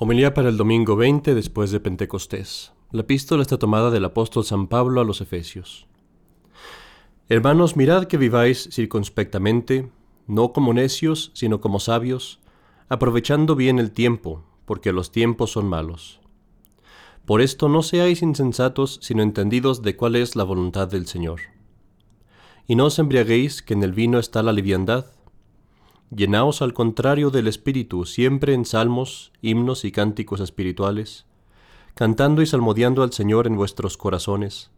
Homilía para el domingo 20 después de Pentecostés. La epístola está tomada del apóstol San Pablo a los Efesios. Hermanos, mirad que viváis circunspectamente, no como necios, sino como sabios, aprovechando bien el tiempo, porque los tiempos son malos. Por esto no seáis insensatos, sino entendidos de cuál es la voluntad del Señor. Y no os embriaguéis, que en el vino está la liviandad, Llenaos al contrario del Espíritu siempre en salmos, himnos y cánticos espirituales, cantando y salmodiando al Señor en vuestros corazones,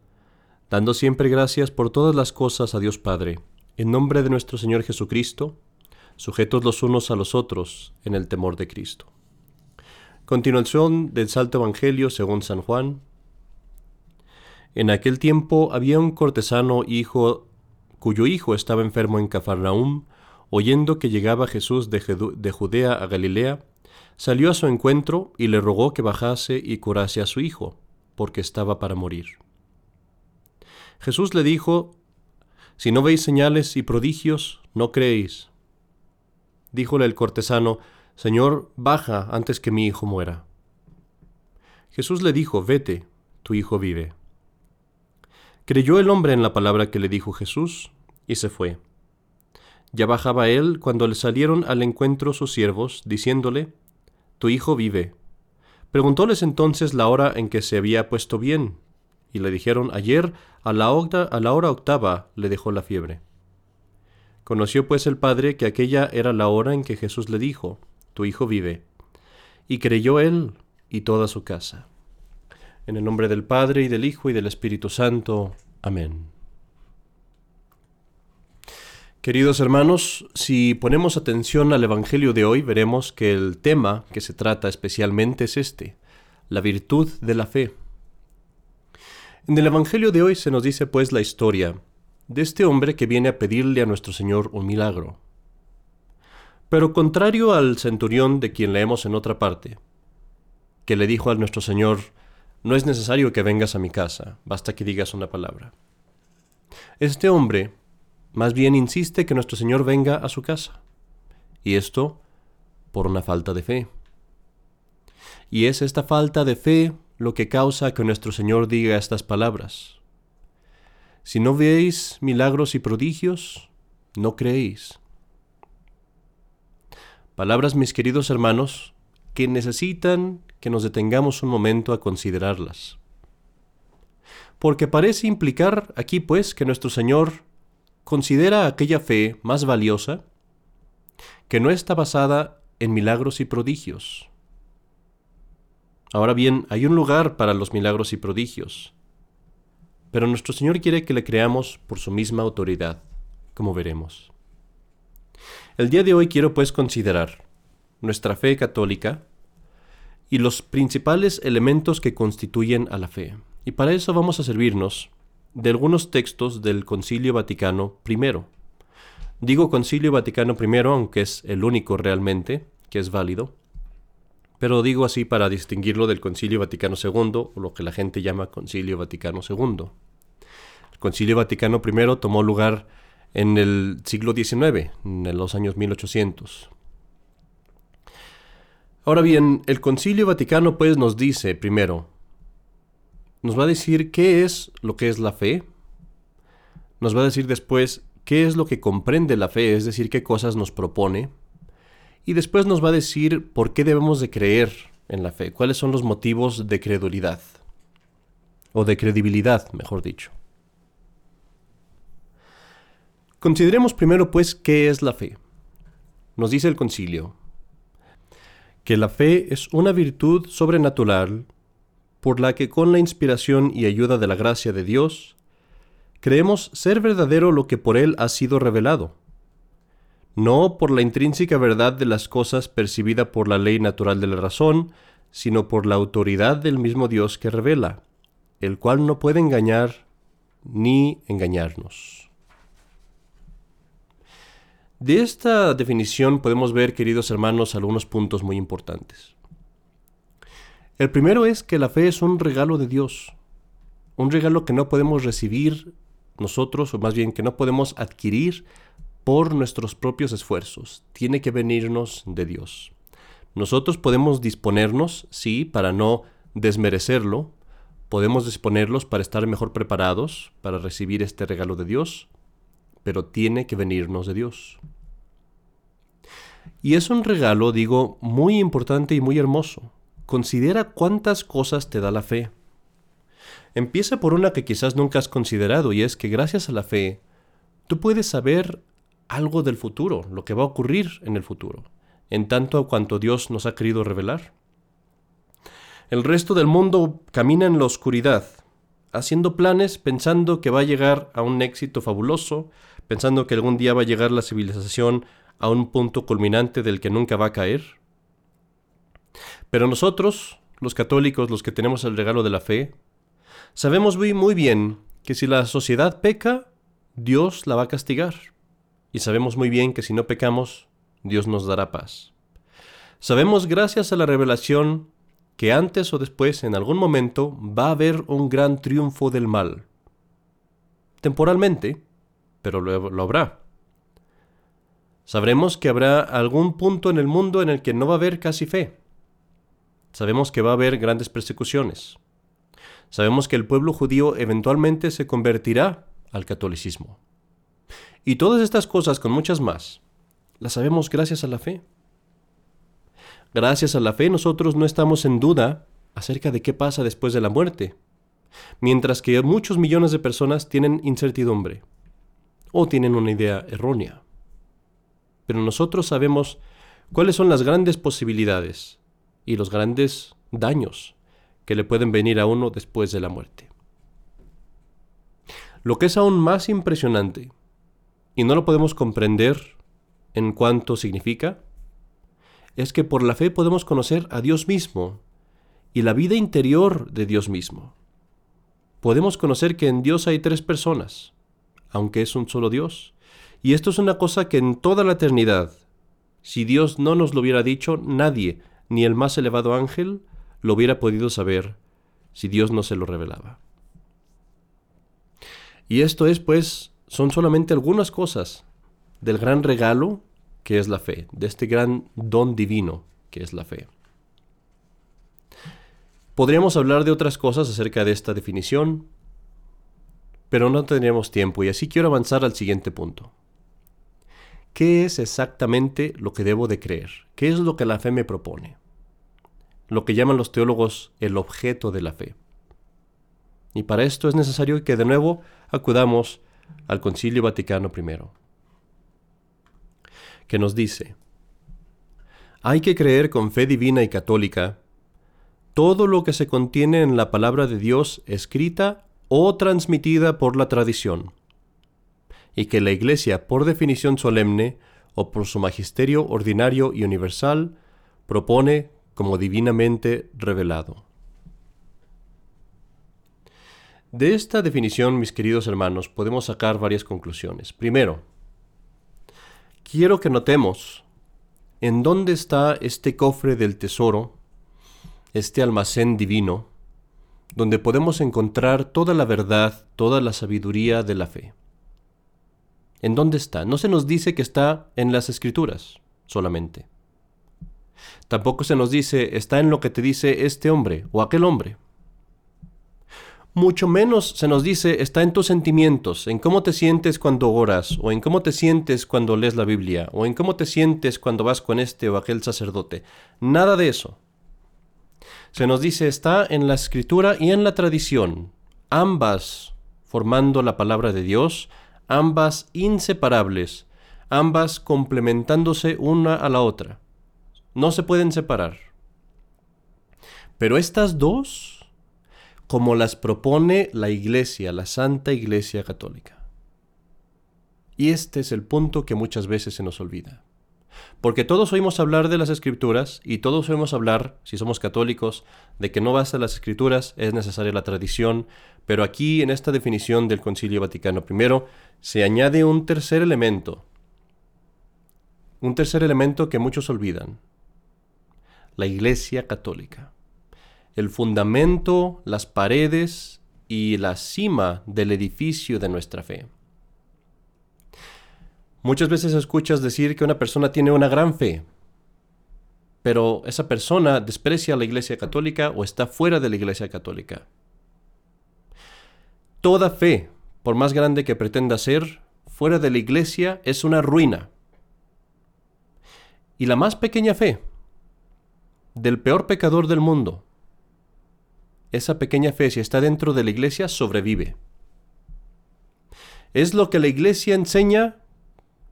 dando siempre gracias por todas las cosas a Dios Padre, en nombre de nuestro Señor Jesucristo, sujetos los unos a los otros en el temor de Cristo. Continuación del Salto Evangelio según San Juan. En aquel tiempo había un cortesano hijo cuyo hijo estaba enfermo en Cafarnaúm, oyendo que llegaba Jesús de Judea a Galilea, salió a su encuentro y le rogó que bajase y curase a su hijo, porque estaba para morir. Jesús le dijo, Si no veis señales y prodigios, no creéis. Díjole el cortesano, Señor, baja antes que mi hijo muera. Jesús le dijo, Vete, tu hijo vive. Creyó el hombre en la palabra que le dijo Jesús, y se fue. Ya bajaba él cuando le salieron al encuentro sus siervos, diciéndole, Tu hijo vive. Preguntóles entonces la hora en que se había puesto bien, y le dijeron, Ayer a la, a la hora octava le dejó la fiebre. Conoció pues el padre que aquella era la hora en que Jesús le dijo, Tu hijo vive. Y creyó él y toda su casa. En el nombre del Padre y del Hijo y del Espíritu Santo. Amén. Queridos hermanos, si ponemos atención al Evangelio de hoy, veremos que el tema que se trata especialmente es este, la virtud de la fe. En el Evangelio de hoy se nos dice pues la historia de este hombre que viene a pedirle a nuestro Señor un milagro. Pero contrario al centurión de quien leemos en otra parte, que le dijo a nuestro Señor, no es necesario que vengas a mi casa, basta que digas una palabra. Este hombre más bien insiste que nuestro Señor venga a su casa. Y esto por una falta de fe. Y es esta falta de fe lo que causa que nuestro Señor diga estas palabras. Si no veis milagros y prodigios, no creéis. Palabras, mis queridos hermanos, que necesitan que nos detengamos un momento a considerarlas. Porque parece implicar aquí, pues, que nuestro Señor considera aquella fe más valiosa que no está basada en milagros y prodigios. Ahora bien, hay un lugar para los milagros y prodigios, pero nuestro Señor quiere que le creamos por su misma autoridad, como veremos. El día de hoy quiero pues considerar nuestra fe católica y los principales elementos que constituyen a la fe. Y para eso vamos a servirnos de algunos textos del Concilio Vaticano I. Digo Concilio Vaticano I, aunque es el único realmente que es válido, pero digo así para distinguirlo del Concilio Vaticano II, o lo que la gente llama Concilio Vaticano II. El Concilio Vaticano I tomó lugar en el siglo XIX, en los años 1800. Ahora bien, el Concilio Vaticano pues nos dice primero nos va a decir qué es lo que es la fe. Nos va a decir después qué es lo que comprende la fe, es decir, qué cosas nos propone. Y después nos va a decir por qué debemos de creer en la fe, cuáles son los motivos de credulidad. O de credibilidad, mejor dicho. Consideremos primero, pues, qué es la fe. Nos dice el concilio que la fe es una virtud sobrenatural por la que con la inspiración y ayuda de la gracia de Dios, creemos ser verdadero lo que por Él ha sido revelado, no por la intrínseca verdad de las cosas percibida por la ley natural de la razón, sino por la autoridad del mismo Dios que revela, el cual no puede engañar ni engañarnos. De esta definición podemos ver, queridos hermanos, algunos puntos muy importantes. El primero es que la fe es un regalo de Dios, un regalo que no podemos recibir nosotros, o más bien que no podemos adquirir por nuestros propios esfuerzos, tiene que venirnos de Dios. Nosotros podemos disponernos, sí, para no desmerecerlo, podemos disponerlos para estar mejor preparados para recibir este regalo de Dios, pero tiene que venirnos de Dios. Y es un regalo, digo, muy importante y muy hermoso. Considera cuántas cosas te da la fe. Empieza por una que quizás nunca has considerado y es que gracias a la fe tú puedes saber algo del futuro, lo que va a ocurrir en el futuro, en tanto a cuanto Dios nos ha querido revelar. El resto del mundo camina en la oscuridad, haciendo planes pensando que va a llegar a un éxito fabuloso, pensando que algún día va a llegar la civilización a un punto culminante del que nunca va a caer. Pero nosotros, los católicos, los que tenemos el regalo de la fe, sabemos muy, bien que si la sociedad peca, Dios la va a castigar. Y sabemos muy bien que si no pecamos, Dios nos dará paz. Sabemos gracias a la revelación que antes o después, en algún momento, va a haber un gran triunfo del mal. Temporalmente, pero lo, lo habrá. Sabremos que habrá algún punto en el mundo en el que no va a haber casi fe. Sabemos que va a haber grandes persecuciones. Sabemos que el pueblo judío eventualmente se convertirá al catolicismo. Y todas estas cosas, con muchas más, las sabemos gracias a la fe. Gracias a la fe nosotros no estamos en duda acerca de qué pasa después de la muerte, mientras que muchos millones de personas tienen incertidumbre o tienen una idea errónea. Pero nosotros sabemos cuáles son las grandes posibilidades y los grandes daños que le pueden venir a uno después de la muerte. Lo que es aún más impresionante, y no lo podemos comprender en cuanto significa, es que por la fe podemos conocer a Dios mismo y la vida interior de Dios mismo. Podemos conocer que en Dios hay tres personas, aunque es un solo Dios. Y esto es una cosa que en toda la eternidad, si Dios no nos lo hubiera dicho, nadie, ni el más elevado ángel, lo hubiera podido saber si Dios no se lo revelaba. Y esto es, pues, son solamente algunas cosas del gran regalo que es la fe, de este gran don divino que es la fe. Podríamos hablar de otras cosas acerca de esta definición, pero no tendríamos tiempo y así quiero avanzar al siguiente punto. ¿Qué es exactamente lo que debo de creer? ¿Qué es lo que la fe me propone? Lo que llaman los teólogos el objeto de la fe. Y para esto es necesario que de nuevo acudamos al Concilio Vaticano I, que nos dice, hay que creer con fe divina y católica todo lo que se contiene en la palabra de Dios escrita o transmitida por la tradición, y que la Iglesia, por definición solemne o por su magisterio ordinario y universal, propone como divinamente revelado. De esta definición, mis queridos hermanos, podemos sacar varias conclusiones. Primero, quiero que notemos en dónde está este cofre del tesoro, este almacén divino, donde podemos encontrar toda la verdad, toda la sabiduría de la fe. ¿En dónde está? No se nos dice que está en las escrituras solamente. Tampoco se nos dice está en lo que te dice este hombre o aquel hombre. Mucho menos se nos dice está en tus sentimientos, en cómo te sientes cuando oras, o en cómo te sientes cuando lees la Biblia, o en cómo te sientes cuando vas con este o aquel sacerdote. Nada de eso. Se nos dice está en la escritura y en la tradición, ambas formando la palabra de Dios, ambas inseparables, ambas complementándose una a la otra. No se pueden separar. Pero estas dos, como las propone la Iglesia, la Santa Iglesia Católica. Y este es el punto que muchas veces se nos olvida. Porque todos oímos hablar de las escrituras y todos oímos hablar, si somos católicos, de que no basta las escrituras, es necesaria la tradición, pero aquí en esta definición del Concilio Vaticano I se añade un tercer elemento, un tercer elemento que muchos olvidan, la Iglesia Católica, el fundamento, las paredes y la cima del edificio de nuestra fe. Muchas veces escuchas decir que una persona tiene una gran fe. pero esa persona desprecia la Iglesia Católica o está fuera de la Iglesia Católica. Toda fe, por más grande que pretenda ser, fuera de la Iglesia es una ruina. Y la más pequeña fe, del peor pecador del mundo, esa pequeña fe, si está dentro de la Iglesia, sobrevive. Es lo que la Iglesia enseña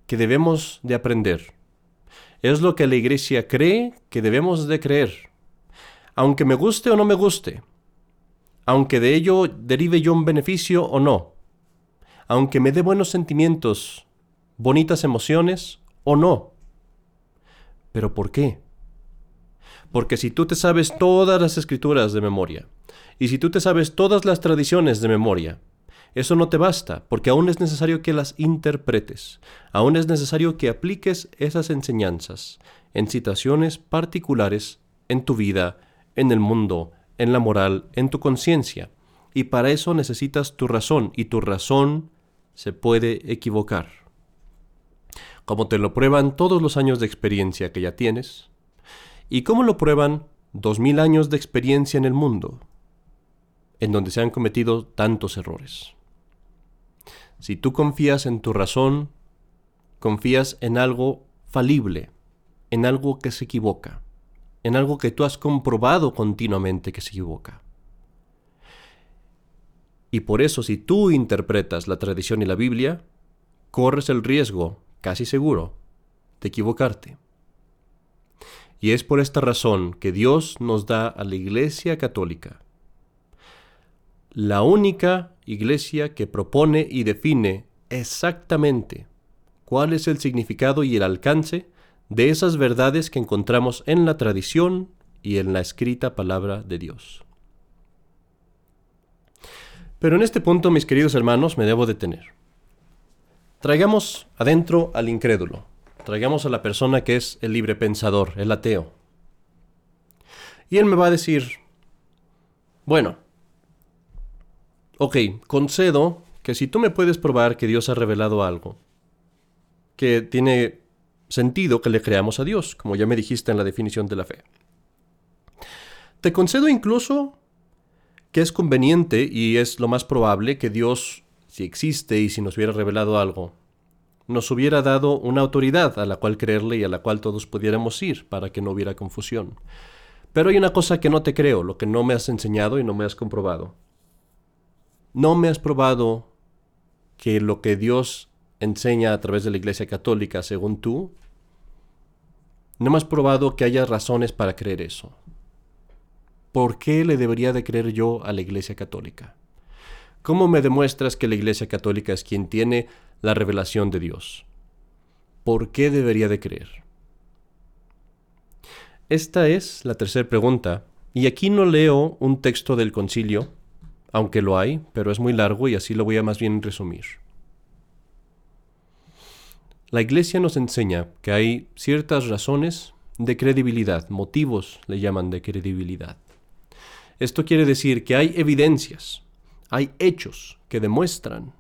que debemos de aprender. Es lo que la Iglesia cree que debemos de creer. Aunque me guste o no me guste. Aunque de ello derive yo un beneficio o no. Aunque me dé buenos sentimientos, bonitas emociones o no. ¿Pero por qué? Porque si tú te sabes todas las escrituras de memoria, y si tú te sabes todas las tradiciones de memoria, eso no te basta, porque aún es necesario que las interpretes, aún es necesario que apliques esas enseñanzas en situaciones particulares en tu vida, en el mundo, en la moral, en tu conciencia. Y para eso necesitas tu razón, y tu razón se puede equivocar. Como te lo prueban todos los años de experiencia que ya tienes, y cómo lo prueban dos mil años de experiencia en el mundo, en donde se han cometido tantos errores. Si tú confías en tu razón, confías en algo falible, en algo que se equivoca, en algo que tú has comprobado continuamente que se equivoca. Y por eso si tú interpretas la tradición y la Biblia, corres el riesgo, casi seguro, de equivocarte. Y es por esta razón que Dios nos da a la Iglesia Católica la única iglesia que propone y define exactamente cuál es el significado y el alcance de esas verdades que encontramos en la tradición y en la escrita palabra de Dios. Pero en este punto, mis queridos hermanos, me debo detener. Traigamos adentro al incrédulo, traigamos a la persona que es el libre pensador, el ateo. Y él me va a decir, bueno, ok, concedo que si tú me puedes probar que Dios ha revelado algo, que tiene sentido que le creamos a Dios, como ya me dijiste en la definición de la fe. Te concedo incluso que es conveniente y es lo más probable que Dios, si existe y si nos hubiera revelado algo, nos hubiera dado una autoridad a la cual creerle y a la cual todos pudiéramos ir para que no hubiera confusión. Pero hay una cosa que no te creo, lo que no me has enseñado y no me has comprobado no me has probado que lo que Dios enseña a través de la Iglesia Católica, según tú, no me has probado que haya razones para creer eso. ¿Por qué le debería de creer yo a la Iglesia Católica? ¿Cómo me demuestras que la Iglesia Católica es quien tiene la revelación de Dios? ¿Por qué debería de creer? Esta es la tercera pregunta, y aquí no leo un texto del concilio, aunque lo hay, pero es muy largo y así lo voy a más bien resumir. La Iglesia nos enseña que hay ciertas razones de credibilidad, motivos le llaman de credibilidad. Esto quiere decir que hay evidencias, hay hechos que demuestran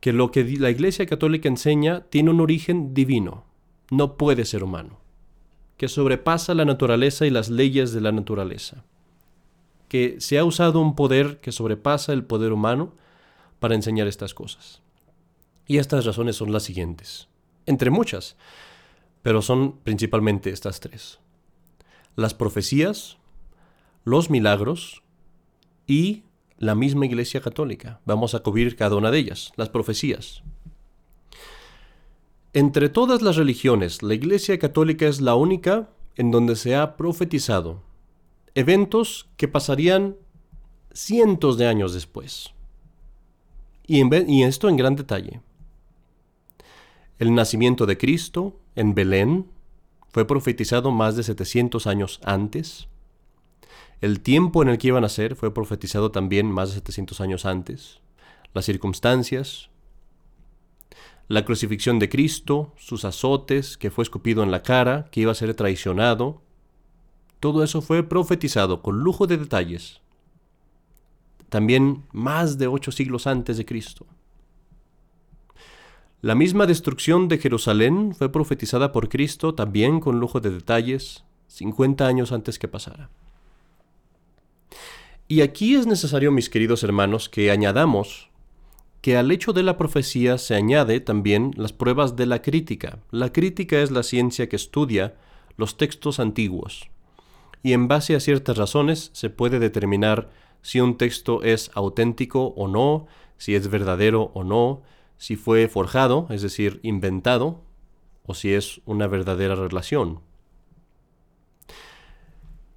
que lo que la Iglesia Católica enseña tiene un origen divino, no puede ser humano, que sobrepasa la naturaleza y las leyes de la naturaleza que se ha usado un poder que sobrepasa el poder humano para enseñar estas cosas. Y estas razones son las siguientes, entre muchas, pero son principalmente estas tres. Las profecías, los milagros y la misma Iglesia Católica. Vamos a cubrir cada una de ellas, las profecías. Entre todas las religiones, la Iglesia Católica es la única en donde se ha profetizado eventos que pasarían cientos de años después. Y, esto en gran detalle. El nacimiento de Cristo en Belén fue profetizado más de 700 años antes. El tiempo en el que iba a nacer fue profetizado también más de 700 años antes. Las circunstancias, la crucifixión de Cristo, sus azotes, que fue escupido en la cara, que iba a ser traicionado, todo eso fue profetizado con lujo de detalles, también más de ocho siglos antes de Cristo. La misma destrucción de Jerusalén fue profetizada por Cristo también con lujo de detalles 50 años antes que pasara. Y aquí es necesario, mis queridos hermanos, que añadamos que al hecho de la profecía se añade también las pruebas de la crítica. La crítica es la ciencia que estudia los textos antiguos. Y en base a ciertas razones se puede determinar si un texto es auténtico o no, si es verdadero o no, si fue forjado, es decir, inventado, o si es una verdadera relación.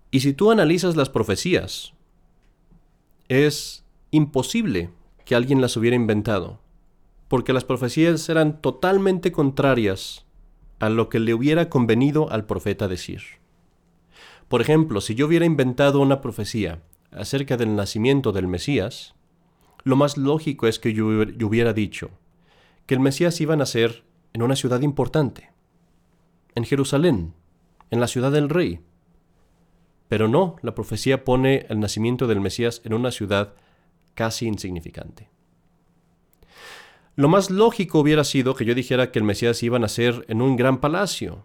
Y si tú analizas las profecías, es imposible que alguien las hubiera inventado, porque las profecías eran totalmente contrarias a lo que le hubiera convenido al profeta decir. Por ejemplo, si yo hubiera inventado una profecía acerca del nacimiento del Mesías, lo más lógico es que yo, hubiera dicho, que el Mesías iba a nacer en una ciudad importante, en Jerusalén, en la ciudad del rey. Pero no, la profecía pone el nacimiento del Mesías en una ciudad casi insignificante. Lo más lógico hubiera sido que yo dijera que el Mesías iba a nacer en un gran palacio,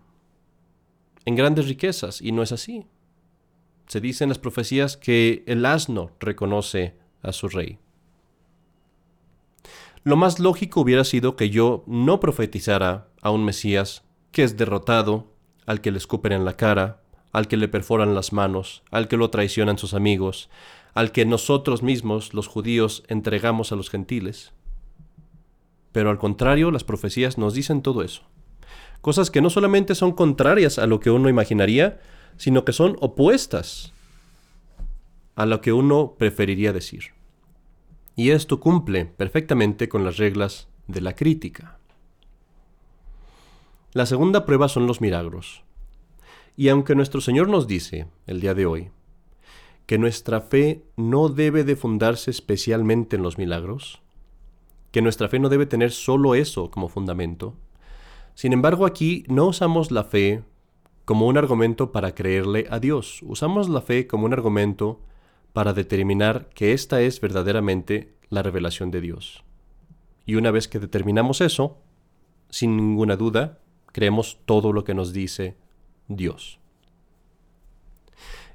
en grandes riquezas, y no es así. Se dice en las profecías que el asno reconoce a su rey. Lo más lógico hubiera sido que yo no profetizara a un Mesías que es derrotado, al que le escupen en la cara, al que le perforan las manos, al que lo traicionan sus amigos, al que nosotros mismos, los judíos, entregamos a los gentiles. Pero al contrario, las profecías nos dicen todo eso. Cosas que no solamente son contrarias a lo que uno imaginaría, sino que son opuestas a lo que uno preferiría decir y esto cumple perfectamente con las reglas de la crítica. La segunda prueba son los milagros. Y aunque nuestro Señor nos dice, el día de hoy, que nuestra fe no debe de fundarse especialmente en los milagros, que nuestra fe no debe tener solo eso como fundamento, sin embargo aquí no usamos la fe como un argumento para creerle a Dios, usamos la fe como un argumento para determinar que esta es verdaderamente la revelación de Dios. Y una vez que determinamos eso, sin ninguna duda, creemos todo lo que nos dice Dios.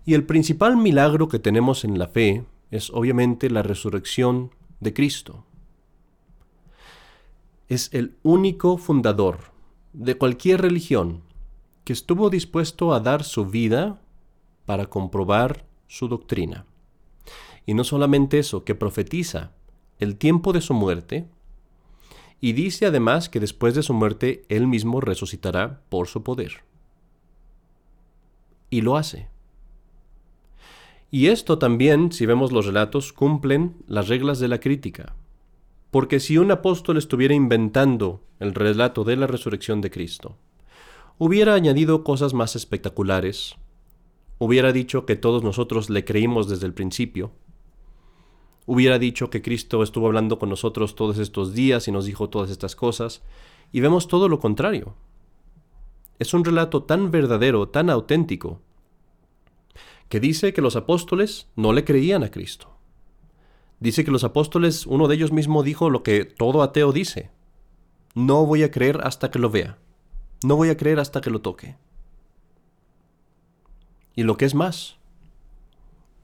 Y el principal milagro que tenemos en la fe es obviamente la resurrección de Cristo. Es el único fundador de cualquier religión que estuvo dispuesto a dar su vida para comprobar su doctrina. Y no solamente eso, que profetiza el tiempo de su muerte y dice además que después de su muerte él mismo resucitará por su poder. Y lo hace. Y esto también, si vemos los relatos, cumplen las reglas de la crítica. Porque si un apóstol estuviera inventando el relato de la resurrección de Cristo, hubiera añadido cosas más espectaculares, hubiera dicho que todos nosotros le creímos desde el principio, hubiera dicho que Cristo estuvo hablando con nosotros todos estos días y nos dijo todas estas cosas, y vemos todo lo contrario. Es un relato tan verdadero, tan auténtico, que dice que los apóstoles no le creían a Cristo. Dice que los apóstoles, uno de ellos mismo dijo lo que todo ateo dice. No voy a creer hasta que lo vea. No voy a creer hasta que lo toque. Y lo que es más,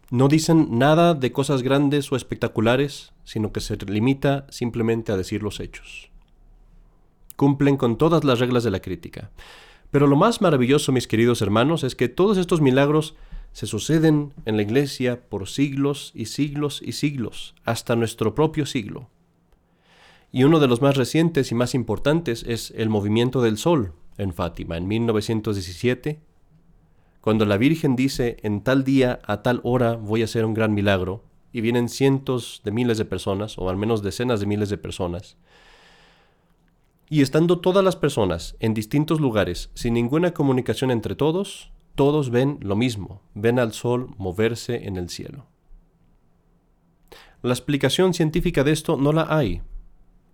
no dicen nada de cosas grandes o espectaculares, sino que se limita simplemente a decir los hechos. Cumplen con todas las reglas de la crítica. Pero lo más maravilloso, mis queridos hermanos, es que todos estos milagros se suceden en la Iglesia por siglos y siglos y siglos, hasta nuestro propio siglo. Y uno de los más recientes y más importantes es el movimiento del Sol en Fátima, en 1917, cuando la Virgen dice, en tal día, a tal hora, voy a hacer un gran milagro, y vienen cientos de miles de personas, o al menos decenas de miles de personas, y estando todas las personas en distintos lugares, sin ninguna comunicación entre todos, todos ven lo mismo, ven al sol moverse en el cielo. La explicación científica de esto no la hay,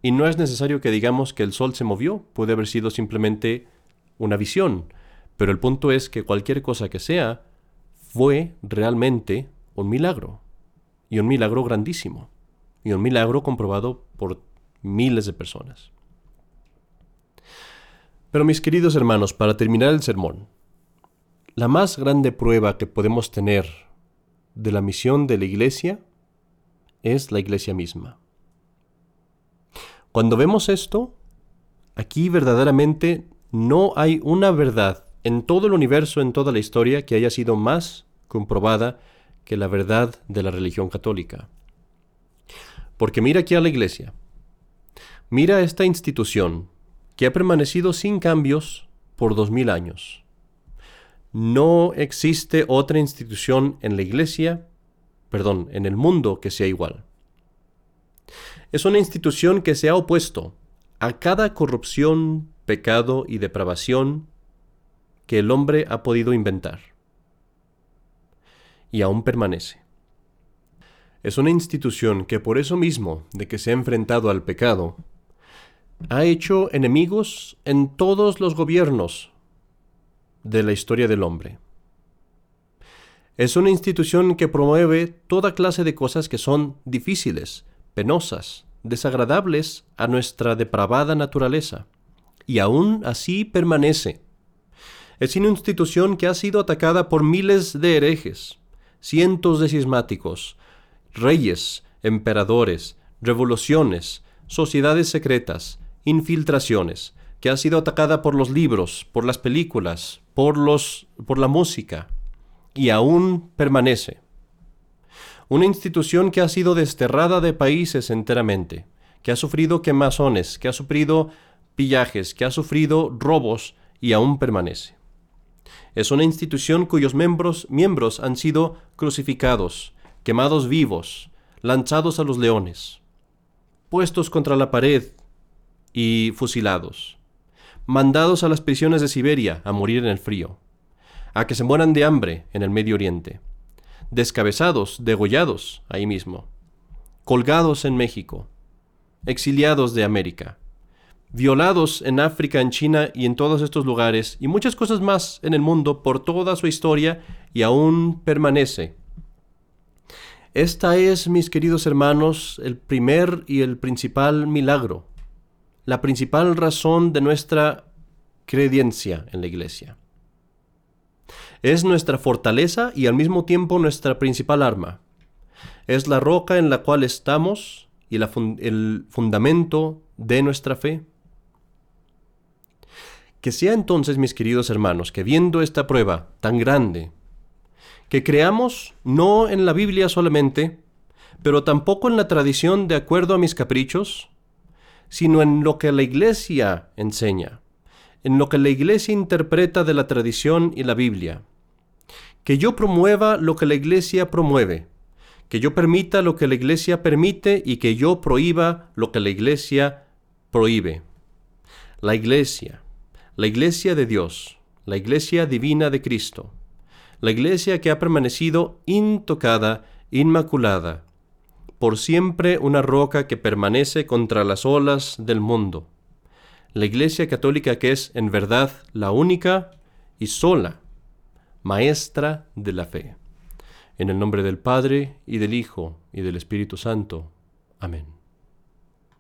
y no es necesario que digamos que el sol se movió, puede haber sido simplemente una visión, pero el punto es que cualquier cosa que sea fue realmente un milagro. Y un milagro grandísimo. Y un milagro comprobado por miles de personas. Pero mis queridos hermanos, para terminar el sermón, la más grande prueba que podemos tener de la misión de la iglesia es la iglesia misma. Cuando vemos esto, aquí verdaderamente no hay una verdad en todo el universo, en toda la historia, que haya sido más comprobada que la verdad de la religión católica. Porque mira aquí a la iglesia, mira esta institución que ha permanecido sin cambios por dos mil años. No existe otra institución en la iglesia, perdón, en el mundo que sea igual. Es una institución que se ha opuesto a cada corrupción, pecado y depravación que el hombre ha podido inventar. Y aún permanece. Es una institución que por eso mismo de que se ha enfrentado al pecado, ha hecho enemigos en todos los gobiernos de la historia del hombre. Es una institución que promueve toda clase de cosas que son difíciles, penosas, desagradables a nuestra depravada naturaleza, y aún así permanece. Es una institución que ha sido atacada por miles de herejes, cientos de cismáticos, reyes, emperadores, revoluciones, sociedades secretas, infiltraciones, que ha sido atacada por los libros, por las películas, por, los, por la música, y aún permanece. Una institución que ha sido desterrada de países enteramente, que ha sufrido quemazones, que ha sufrido pillajes, que ha sufrido robos y aún permanece. Es una institución cuyos miembros, miembros han sido crucificados, quemados vivos, lanzados a los leones, puestos contra la pared y fusilados, mandados a las prisiones de Siberia a morir en el frío, a que se mueran de hambre en el Medio Oriente, descabezados, degollados ahí mismo, colgados en México, exiliados de América, violados en África, en China y en todos estos lugares, y muchas cosas más en el mundo por toda su historia y aún permanece. Esta es, mis queridos hermanos, el primer y el principal milagro la principal razón de nuestra creencia en la iglesia. Es nuestra fortaleza y al mismo tiempo nuestra principal arma. Es la roca en la cual estamos y el fundamento de nuestra fe. Que sea entonces, mis queridos hermanos, que viendo esta prueba tan grande, que creamos no en la Biblia solamente, pero tampoco en la tradición de acuerdo a mis caprichos, sino en lo que la Iglesia enseña, en lo que la Iglesia interpreta de la tradición y la Biblia. Que yo promueva lo que la Iglesia promueve, que yo permita lo que la Iglesia permite y que yo prohíba lo que la Iglesia prohíbe. La Iglesia, la Iglesia de Dios, la Iglesia divina de Cristo, la Iglesia que ha permanecido intocada, inmaculada, por siempre una roca que permanece contra las olas del mundo. La Iglesia Católica que es en verdad la única y sola maestra de la fe. En el nombre del Padre, y del Hijo, y del Espíritu Santo. Amén.